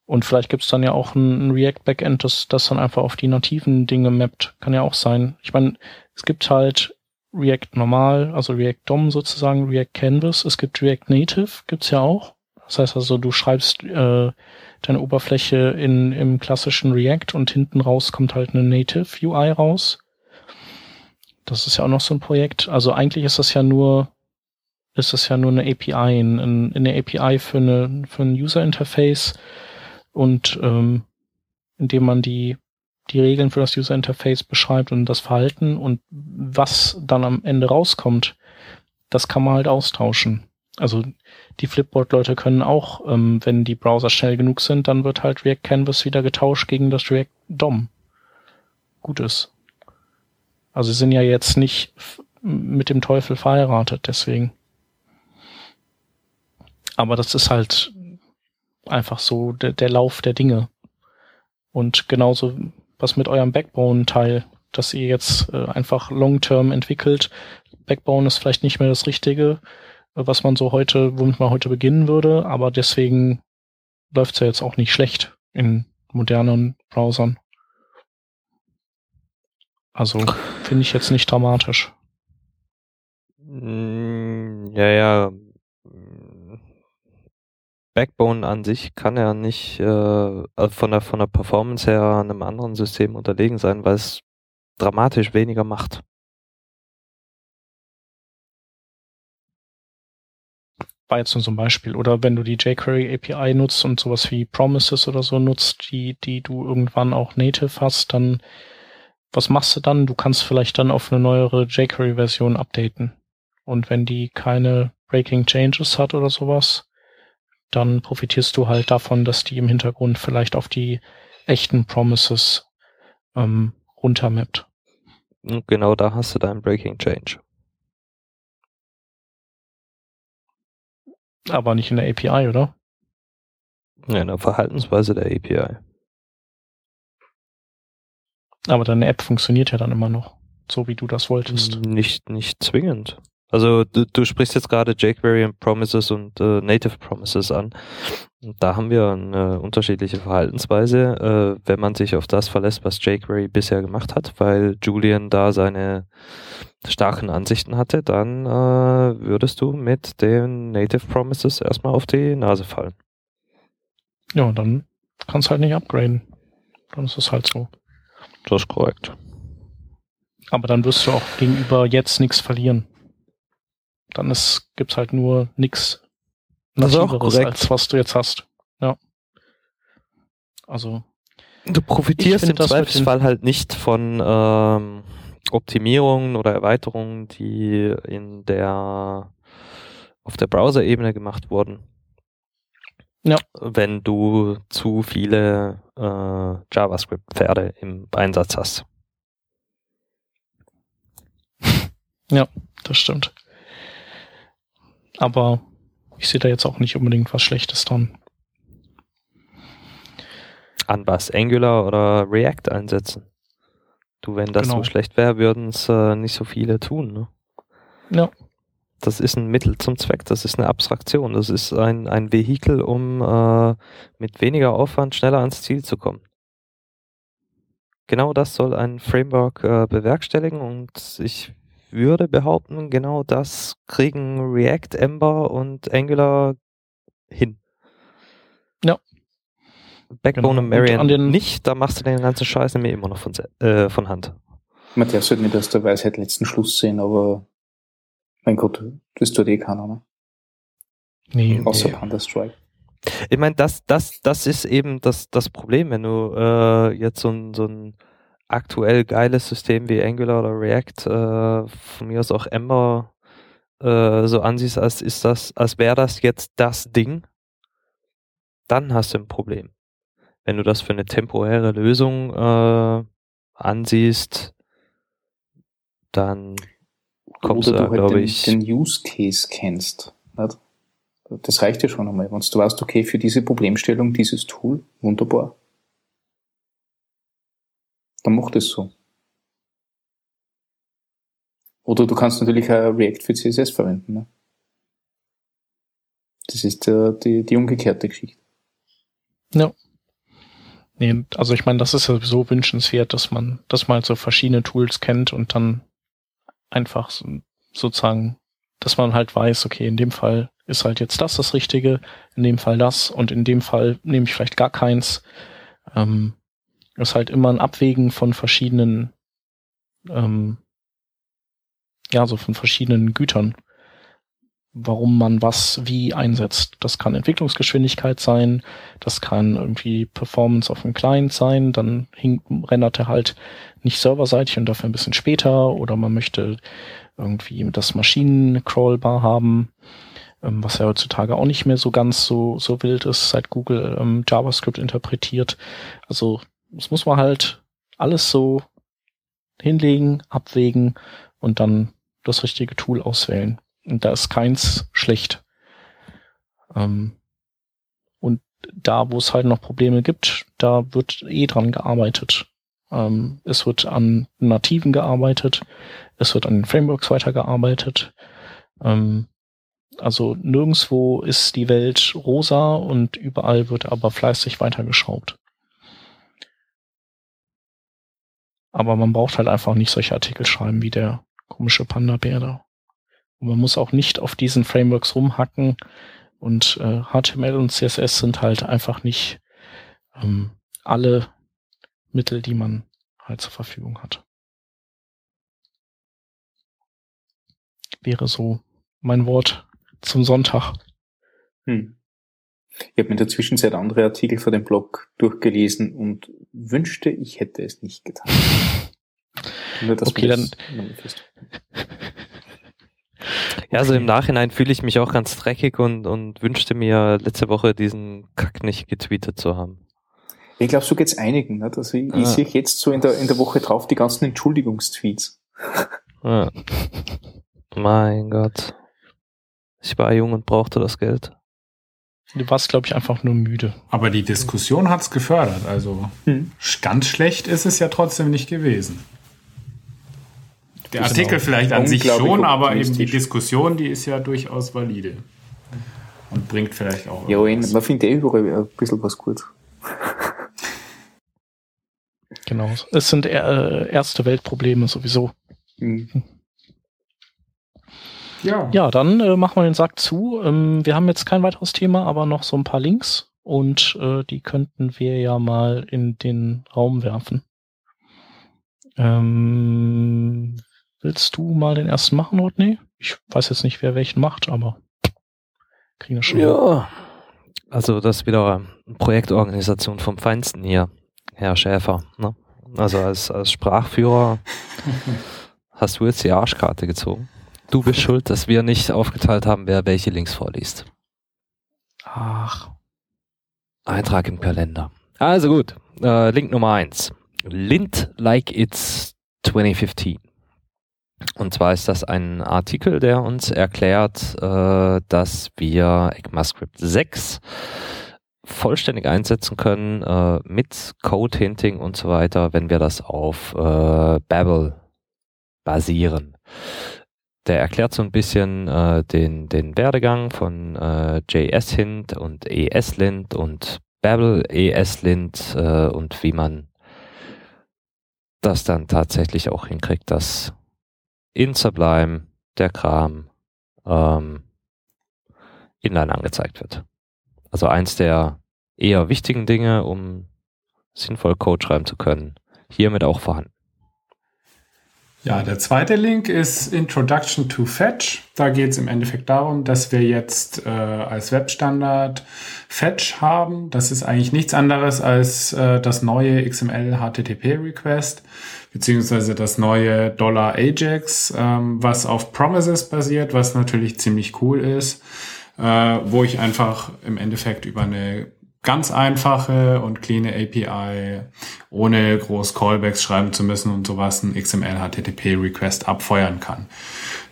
Und vielleicht gibt's dann ja auch ein, React-Backend, das, das dann einfach auf die nativen Dinge mappt. Kann ja auch sein. Ich meine, es gibt halt React normal, also React DOM sozusagen, React Canvas. Es gibt React Native, gibt's ja auch. Das heißt also, du schreibst äh, deine Oberfläche in, im klassischen React und hinten raus kommt halt eine Native UI raus. Das ist ja auch noch so ein Projekt. Also eigentlich ist das ja nur ist das ja nur eine API, ein, eine API für, eine, für ein User Interface und ähm, indem man die, die Regeln für das User Interface beschreibt und das Verhalten und was dann am Ende rauskommt, das kann man halt austauschen. Also die Flipboard-Leute können auch, ähm, wenn die Browser schnell genug sind, dann wird halt React Canvas wieder getauscht gegen das React DOM. Gutes. Also sie sind ja jetzt nicht mit dem Teufel verheiratet, deswegen. Aber das ist halt einfach so der, der Lauf der Dinge. Und genauso was mit eurem Backbone-Teil. dass ihr jetzt äh, einfach long-term entwickelt. Backbone ist vielleicht nicht mehr das Richtige, äh, was man so heute, womit man heute beginnen würde, aber deswegen läuft's ja jetzt auch nicht schlecht in modernen Browsern. Also finde ich jetzt nicht dramatisch. Mm, Ja, ja. Backbone an sich kann ja nicht äh, also von der von der Performance her einem anderen System unterlegen sein, weil es dramatisch weniger macht. War jetzt nur so ein Beispiel. Oder wenn du die jQuery API nutzt und sowas wie Promises oder so nutzt, die, die du irgendwann auch native hast, dann was machst du dann? Du kannst vielleicht dann auf eine neuere jQuery-Version updaten. Und wenn die keine Breaking Changes hat oder sowas, dann profitierst du halt davon, dass die im Hintergrund vielleicht auf die echten Promises ähm, runtermappt. Genau da hast du deinen Breaking Change. Aber nicht in der API, oder? Ja, in der Verhaltensweise der API. Aber deine App funktioniert ja dann immer noch, so wie du das wolltest. Nicht, nicht zwingend. Also du, du sprichst jetzt gerade jQuery und Promises und äh, Native Promises an. Und da haben wir eine unterschiedliche Verhaltensweise, äh, wenn man sich auf das verlässt, was jQuery bisher gemacht hat, weil Julian da seine starken Ansichten hatte, dann äh, würdest du mit den Native Promises erstmal auf die Nase fallen. Ja, dann kannst du halt nicht upgraden. Dann ist es halt so. Das ist korrekt. Aber dann wirst du auch gegenüber jetzt nichts verlieren. Dann ist, gibt's halt nur nix Das ist auch Nativeres, korrekt. als was du jetzt hast. Ja. Also, Du profitierst im Zweifelsfall halt nicht von ähm, Optimierungen oder Erweiterungen, die in der auf der Browser-Ebene gemacht wurden. Ja. Wenn du zu viele äh, JavaScript-Pferde im Einsatz hast. das stimmt. Aber ich sehe da jetzt auch nicht unbedingt was Schlechtes dran. An was? Angular oder React einsetzen. Du, wenn das Genau. so schlecht wäre, würden es äh, nicht so viele tun. Ne? Ja. Das ist ein Mittel zum Zweck, das ist eine Abstraktion, das ist ein, ein Vehikel, um äh, mit weniger Aufwand schneller ans Ziel zu kommen. Genau das soll ein Framework äh, bewerkstelligen und ich würde behaupten, genau das kriegen React, Ember und Angular hin. Ja. Backbone Genau. und den- nicht, da machst du den ganzen Scheiß nämlich immer noch von, äh, von Hand. Es halt nicht aus der Weisheit letzten Schluss sehen, aber mein Gott, das tut eh keiner, ne? Nee, Außer Nee. Panda Strike. Ich meine, das, das, das ist eben das, das Problem, wenn du äh, jetzt so ein, so ein aktuell geiles System wie Angular oder React, äh, von mir aus auch Ember, äh, so ansiehst, als ist das, als wäre das jetzt das Ding, dann hast du ein Problem. Wenn du das für eine temporäre Lösung äh, ansiehst, dann kommst du Oder du halt glaube den, ich. den Use Case kennst. Nicht? Das reicht ja schon einmal. Wenn du weißt, okay, für diese Problemstellung, dieses Tool, wunderbar. Dann mach das so. Oder du kannst natürlich auch React für CSS verwenden. Ne? Das ist äh, die, die umgekehrte Geschichte. Nee, also ich meine, das ist ja sowieso wünschenswert, dass man, dass man halt so verschiedene Tools kennt und dann einfach so, sozusagen, dass man halt weiß, okay, in dem Fall ist halt jetzt das das Richtige, in dem Fall das und in dem Fall nehme ich vielleicht gar keins. Ähm, ist halt immer ein Abwägen von verschiedenen, ähm, ja, so von verschiedenen Gütern, warum man was wie einsetzt. Das kann Entwicklungsgeschwindigkeit sein, das kann irgendwie Performance auf dem Client sein, dann hing, rendert er halt nicht serverseitig und dafür ein bisschen später oder man möchte irgendwie das Maschinen-Crawlbar haben, ähm, was ja heutzutage auch nicht mehr so ganz so, so wild ist, seit Google ähm, JavaScript interpretiert. Also das muss man halt alles so hinlegen, abwägen und dann das richtige Tool auswählen. Und da ist keins schlecht. Ähm, und da, wo es halt noch Probleme gibt, da wird eh dran gearbeitet. Ähm, es wird an Nativen gearbeitet, es wird an den Frameworks weitergearbeitet. Ähm, also nirgendwo ist die Welt rosa und überall wird aber fleißig weitergeschraubt. Aber man braucht halt einfach nicht solche Artikel schreiben wie der komische Panda-Bär da. Und man muss auch nicht auf diesen Frameworks rumhacken und äh, HTML und CSS sind halt einfach nicht ähm, alle Mittel, die man halt zur Verfügung hat. Wäre so mein Wort zum Sonntag. Hm. Ich habe mir in der Zwischenzeit andere Artikel für den Blog durchgelesen und wünschte, ich hätte es nicht getan. Nur, okay, dann. Ja, also im Nachhinein fühle ich mich auch ganz dreckig und, und wünschte mir letzte Woche diesen Kack nicht getweetet zu haben. Ich glaube, so geht's einigen. Ne? Also ich, ah. ich sehe jetzt so in der, in der Woche drauf die ganzen Entschuldigungstweets. Ah. Mein Gott. Ich war jung und brauchte das Geld. Du warst, glaube ich, einfach nur müde. Aber die Diskussion hat's gefördert. Also hm. ganz schlecht ist es ja trotzdem nicht gewesen. Der Artikel genau. vielleicht an sich schon, aber eben die Diskussion, die ist ja durchaus valide. Und bringt vielleicht auch. Ja, was. man findet eh überall ein bisschen was gut. Genau. Es sind äh, erste Weltprobleme sowieso. Mhm. Ja. Ja, dann äh, machen wir den Sack zu. Ähm, wir haben jetzt kein weiteres Thema, aber noch so ein paar Links und äh, die könnten wir ja mal in den Raum werfen. Ähm, willst du mal den ersten machen, Rodney? Ich weiß jetzt nicht, wer welchen macht, aber kriegen wir schon. Ja. Also das ist wieder eine Projektorganisation vom Feinsten hier, Herr Schäfer. Ne? Also als, als Sprachführer hast du jetzt die Arschkarte gezogen. Du bist schuld, dass wir nicht aufgeteilt haben, wer welche Links vorliest. Ach. Eintrag im Kalender. Also gut, äh, Link Nummer eins. Lint like it's 2015. Und zwar ist das ein Artikel, der uns erklärt, äh, dass wir ECMAScript 6 vollständig einsetzen können äh, mit Code Hinting und so weiter, wenn wir das auf äh, Babel basieren. Der erklärt so ein bisschen äh, den, den Werdegang von äh, JS-Hint und ES-Lint und Babel ES-Lint äh, und wie man das dann tatsächlich auch hinkriegt, dass in Sublime der Kram ähm, inline angezeigt wird. Also eins der eher wichtigen Dinge, um sinnvoll Code schreiben zu können, hiermit auch vorhanden. Ja, der zweite Link ist Introduction to Fetch. Da geht es im Endeffekt darum, dass wir jetzt äh, als Webstandard Fetch haben. Das ist eigentlich nichts anderes als äh, das neue XML HTTP Request beziehungsweise das neue Dollar Ajax, ähm, was auf Promises basiert, was natürlich ziemlich cool ist, äh, wo ich einfach im Endeffekt über eine ganz einfache und clean API, ohne groß Callbacks schreiben zu müssen und sowas, ein XML HTTP Request abfeuern kann.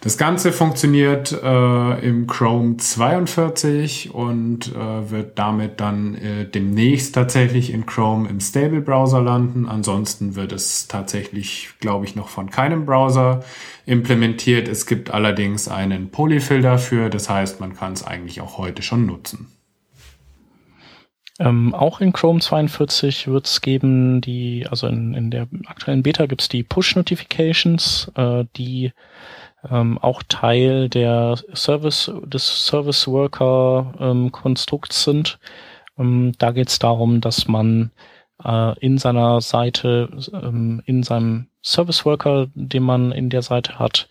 Das Ganze funktioniert äh, im Chrome 42 und äh, wird damit dann äh, demnächst tatsächlich in Chrome im Stable Browser landen. Ansonsten wird es tatsächlich, glaube ich, noch von keinem Browser implementiert. Es gibt allerdings einen Polyfill dafür, das heißt, man kann es eigentlich auch heute schon nutzen. Ähm, auch in Chrome 42 wird es geben, die, also in, in der aktuellen Beta gibt es die Push-Notifications, äh, die ähm, auch Teil der Service, des Service Worker ähm, Konstrukts sind. Ähm, da geht es darum, dass man äh, in seiner Seite, ähm, in seinem Service Worker, den man in der Seite hat,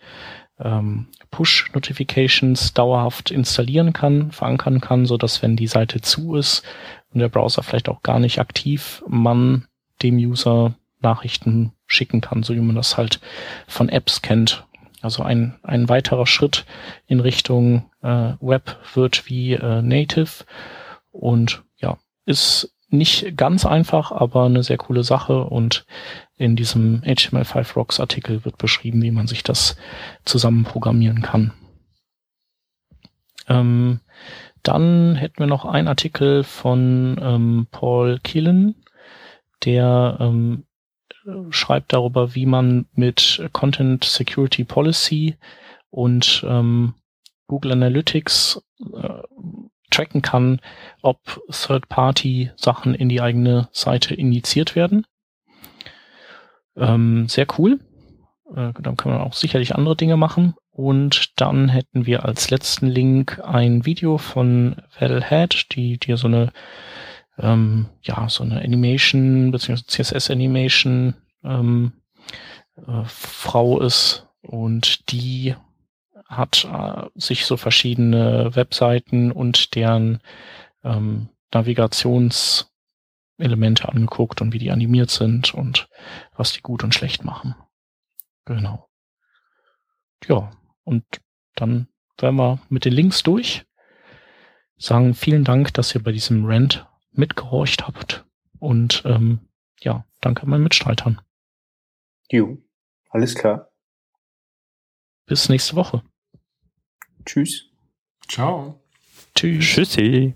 ähm, Push-Notifications dauerhaft installieren kann, verankern kann, so dass wenn die Seite zu ist, und der Browser vielleicht auch gar nicht aktiv, man dem User Nachrichten schicken kann, so wie man das halt von Apps kennt. Also ein, ein weiterer Schritt in Richtung äh, Web wird wie äh, Native und ja, ist nicht ganz einfach, aber eine sehr coole Sache und in diesem HTML5 Rocks Artikel wird beschrieben, wie man sich das zusammen programmieren kann. Ähm, dann hätten wir noch einen Artikel von ähm, Paul Killen, der ähm, schreibt darüber, wie man mit Content Security Policy und ähm, Google Analytics äh, tracken kann, ob Third-Party-Sachen in die eigene Seite initiiert werden. Ähm, sehr cool. Äh, dann kann man auch sicherlich andere Dinge machen. Und dann hätten wir als letzten Link ein Video von Head, die dir so eine ähm, ja so eine Animation bzw. CSS Animation ähm, äh, Frau ist und die hat äh, sich so verschiedene Webseiten und deren ähm, Navigationselemente angeguckt und wie die animiert sind und was die gut und schlecht machen. Genau. Ja, und dann wären wir mit den Links durch. Sagen vielen Dank, dass ihr bei diesem Rant mitgehorcht habt. Und ähm, ja, danke meinen Mitstreitern. Jo, alles klar. Bis nächste Woche. Tschüss. Ciao. Tschüss. Tschüssi.